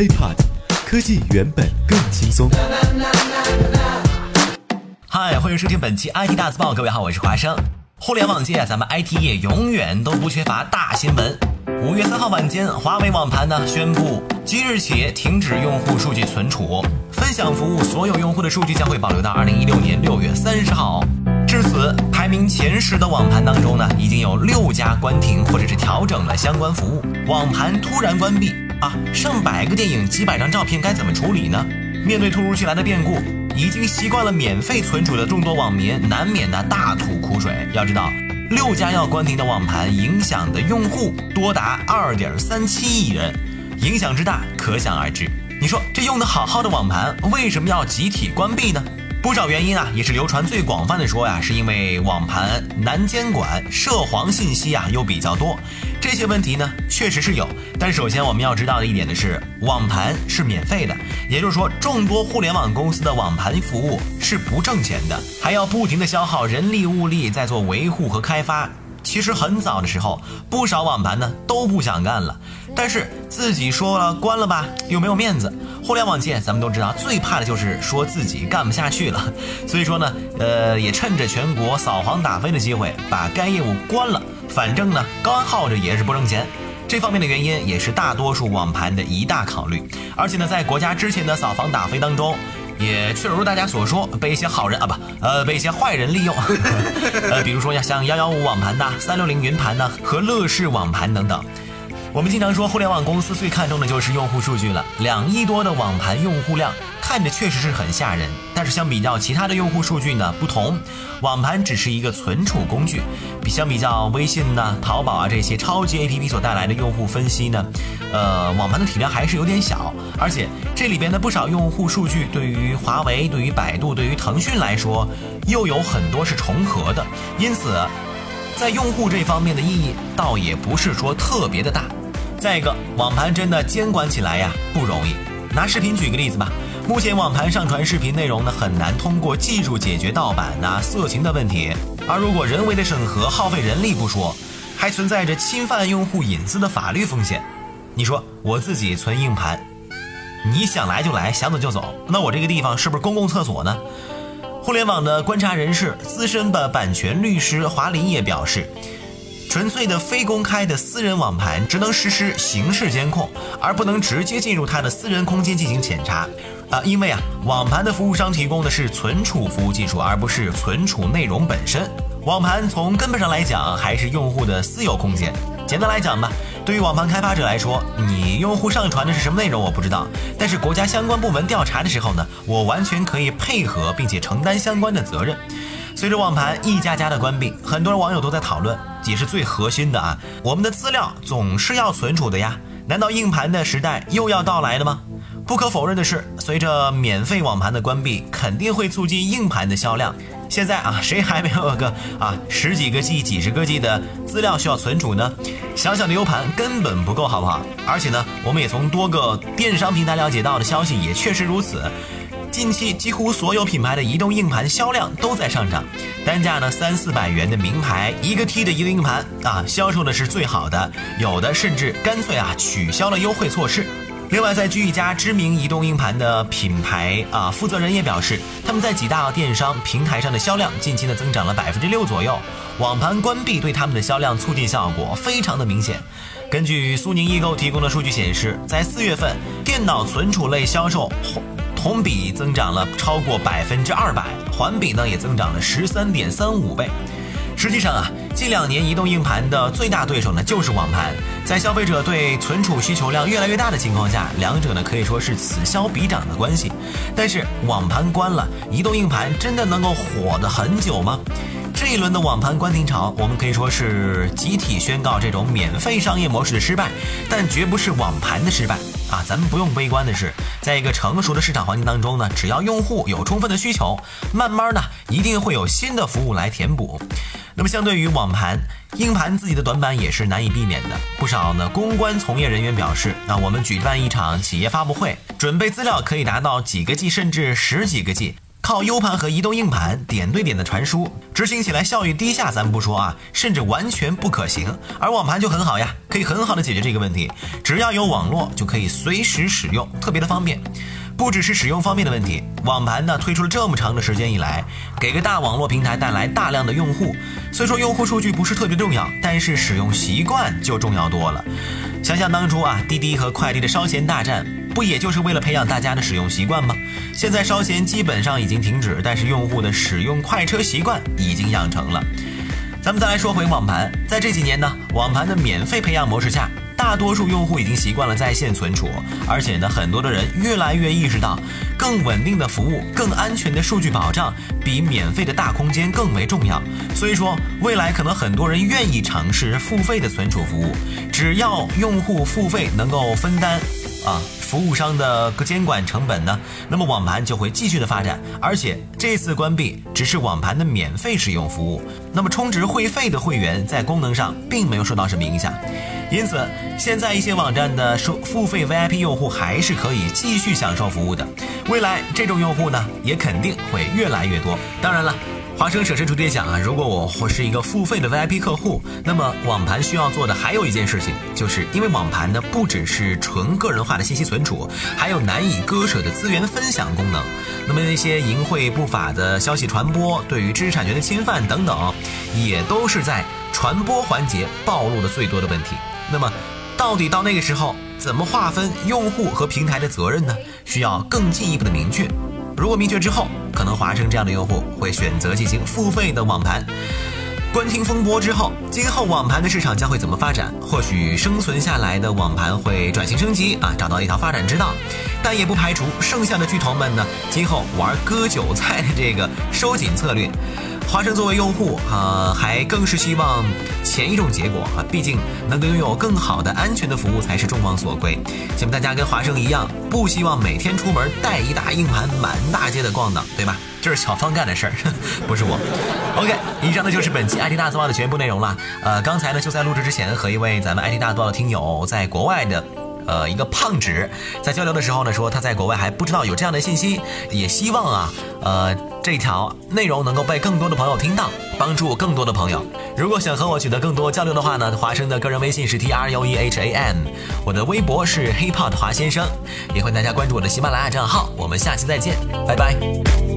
HiPod，科技原本更轻松。嗨，欢迎收听本期 IT 大字报，各位好，我是华生。互联网界，咱们 IT 业永远都不缺乏大新闻。五月三号晚间，华为网盘呢宣布，即日起停止用户数据存储、分享服务，所有用户的数据将会保留到二零一六年六月三十号。至此，排名前十的网盘当中呢，已经有六家关停或者是调整了相关服务。网盘突然关闭啊，上百个电影、几百张照片该怎么处理呢？面对突如其来的变故，已经习惯了免费存储的众多网民难免的大吐苦水。要知道，六家要关停的网盘，影响的用户多达二点三七亿人，影响之大可想而知。你说这用的好好的网盘，为什么要集体关闭呢？不少原因啊，也是流传最广泛的说呀，是因为网盘难监管，涉黄信息啊又比较多。这些问题呢，确实是有。但首先我们要知道的一点的是，网盘是免费的，也就是说，众多互联网公司的网盘服务是不挣钱的，还要不停的消耗人力物力在做维护和开发。其实很早的时候，不少网盘呢都不想干了，但是自己说了关了吧，又没有面子。互联网界咱们都知道，最怕的就是说自己干不下去了。所以说呢，呃，也趁着全国扫黄打非的机会，把该业务关了。反正呢，干耗着也是不挣钱。这方面的原因也是大多数网盘的一大考虑。而且呢，在国家之前的扫黄打非当中。也确如大家所说，被一些好人啊不，呃，被一些坏人利用。呃，比如说，像幺幺五网盘呐、三六零云盘呐和乐视网盘等等。我们经常说，互联网公司最看重的就是用户数据了。两亿多的网盘用户量，看着确实是很吓人。但是相比较其他的用户数据呢，不同，网盘只是一个存储工具。比相比较微信呐、淘宝啊这些超级 APP 所带来的用户分析呢，呃，网盘的体量还是有点小。而且这里边的不少用户数据，对于华为、对于百度、对于腾讯来说，又有很多是重合的。因此，在用户这方面的意义，倒也不是说特别的大。再一个，网盘真的监管起来呀不容易。拿视频举个例子吧，目前网盘上传视频内容呢很难通过技术解决盗版呐、色情的问题，而如果人为的审核耗费人力不说，还存在着侵犯用户隐私的法律风险。你说我自己存硬盘，你想来就来，想走就走，那我这个地方是不是公共厕所呢？互联网的观察人士、资深的版权律师华林也表示。纯粹的非公开的私人网盘只能实施刑事监控，而不能直接进入他的私人空间进行检查。啊，因为啊，网盘的服务商提供的是存储服务技术，而不是存储内容本身。网盘从根本上来讲还是用户的私有空间。简单来讲吧，对于网盘开发者来说，你用户上传的是什么内容我不知道，但是国家相关部门调查的时候呢，我完全可以配合并且承担相关的责任。随着网盘一家家的关闭，很多网友都在讨论，也是最核心的啊，我们的资料总是要存储的呀，难道硬盘的时代又要到来了吗？不可否认的是，随着免费网盘的关闭，肯定会促进硬盘的销量。现在啊，谁还没有个啊十几个 G、几十个 G 的资料需要存储呢？小小的 U 盘根本不够，好不好？而且呢，我们也从多个电商平台了解到的消息也确实如此。近期几乎所有品牌的移动硬盘销量都在上涨，单价呢三四百元的名牌一个 T 的移动硬盘啊，销售的是最好的，有的甚至干脆啊取消了优惠措施。另外，在据一家知名移动硬盘的品牌啊负责人也表示，他们在几大电商平台上的销量近期呢增长了百分之六左右，网盘关闭对他们的销量促进效果非常的明显。根据苏宁易购提供的数据显示，在四月份电脑存储类销售。同比增长了超过百分之二百，环比呢也增长了十三点三五倍。实际上啊，近两年移动硬盘的最大对手呢就是网盘。在消费者对存储需求量越来越大的情况下，两者呢可以说是此消彼长的关系。但是网盘关了，移动硬盘真的能够火的很久吗？这一轮的网盘关停潮，我们可以说是集体宣告这种免费商业模式的失败，但绝不是网盘的失败啊！咱们不用悲观的是，在一个成熟的市场环境当中呢，只要用户有充分的需求，慢慢呢一定会有新的服务来填补。那么相对于网盘，硬盘自己的短板也是难以避免的。不少呢公关从业人员表示，那我们举办一场企业发布会，准备资料可以达到几个 G 甚至十几个 G。靠 U 盘和移动硬盘点对点的传输，执行起来效率低下，咱不说啊，甚至完全不可行。而网盘就很好呀，可以很好的解决这个问题，只要有网络就可以随时使用，特别的方便。不只是使用方面的问题，网盘呢推出了这么长的时间以来，给个大网络平台带来大量的用户。虽说用户数据不是特别重要，但是使用习惯就重要多了。想想当初啊，滴滴和快递的烧钱大战，不也就是为了培养大家的使用习惯吗？现在烧钱基本上已经停止，但是用户的使用快车习惯已经养成了。咱们再来说回网盘，在这几年呢，网盘的免费培养模式下。大多数用户已经习惯了在线存储，而且呢，很多的人越来越意识到，更稳定的服务、更安全的数据保障，比免费的大空间更为重要。所以说，未来可能很多人愿意尝试付费的存储服务，只要用户付费能够分担。啊，服务商的监管成本呢？那么网盘就会继续的发展，而且这次关闭只是网盘的免费使用服务，那么充值会费的会员在功能上并没有受到什么影响，因此现在一些网站的收付费 VIP 用户还是可以继续享受服务的，未来这种用户呢也肯定会越来越多。当然了。华生舍身处地想啊，如果我或是一个付费的 VIP 客户，那么网盘需要做的还有一件事情，就是因为网盘呢不只是纯个人化的信息存储，还有难以割舍的资源分享功能。那么那些淫秽不法的消息传播，对于知识产权的侵犯等等，也都是在传播环节暴露的最多的问题。那么，到底到那个时候怎么划分用户和平台的责任呢？需要更进一步的明确。如果明确之后，可能华生这样的用户会选择进行付费的网盘。关停风波之后，今后网盘的市场将会怎么发展？或许生存下来的网盘会转型升级啊，找到一条发展之道。但也不排除剩下的巨头们呢，今后玩割韭菜的这个收紧策略。华生作为用户啊，还更是希望前一种结果啊，毕竟能够拥有更好的安全的服务才是众望所归。希望大家跟华生一样，不希望每天出门带一大硬盘满大街的逛荡，对吧？这是小芳干的事儿，不是我。OK，以上呢就是本期 IT 大字报的全部内容了。呃，刚才呢就在录制之前和一位咱们 IT 大字报的听友在国外的。呃，一个胖纸在交流的时候呢，说他在国外还不知道有这样的信息，也希望啊，呃，这条内容能够被更多的朋友听到，帮助更多的朋友。如果想和我取得更多交流的话呢，华生的个人微信是 T R U E H A N，我的微博是 HipHop 华先生，也欢迎大家关注我的喜马拉雅账号。我们下期再见，拜拜。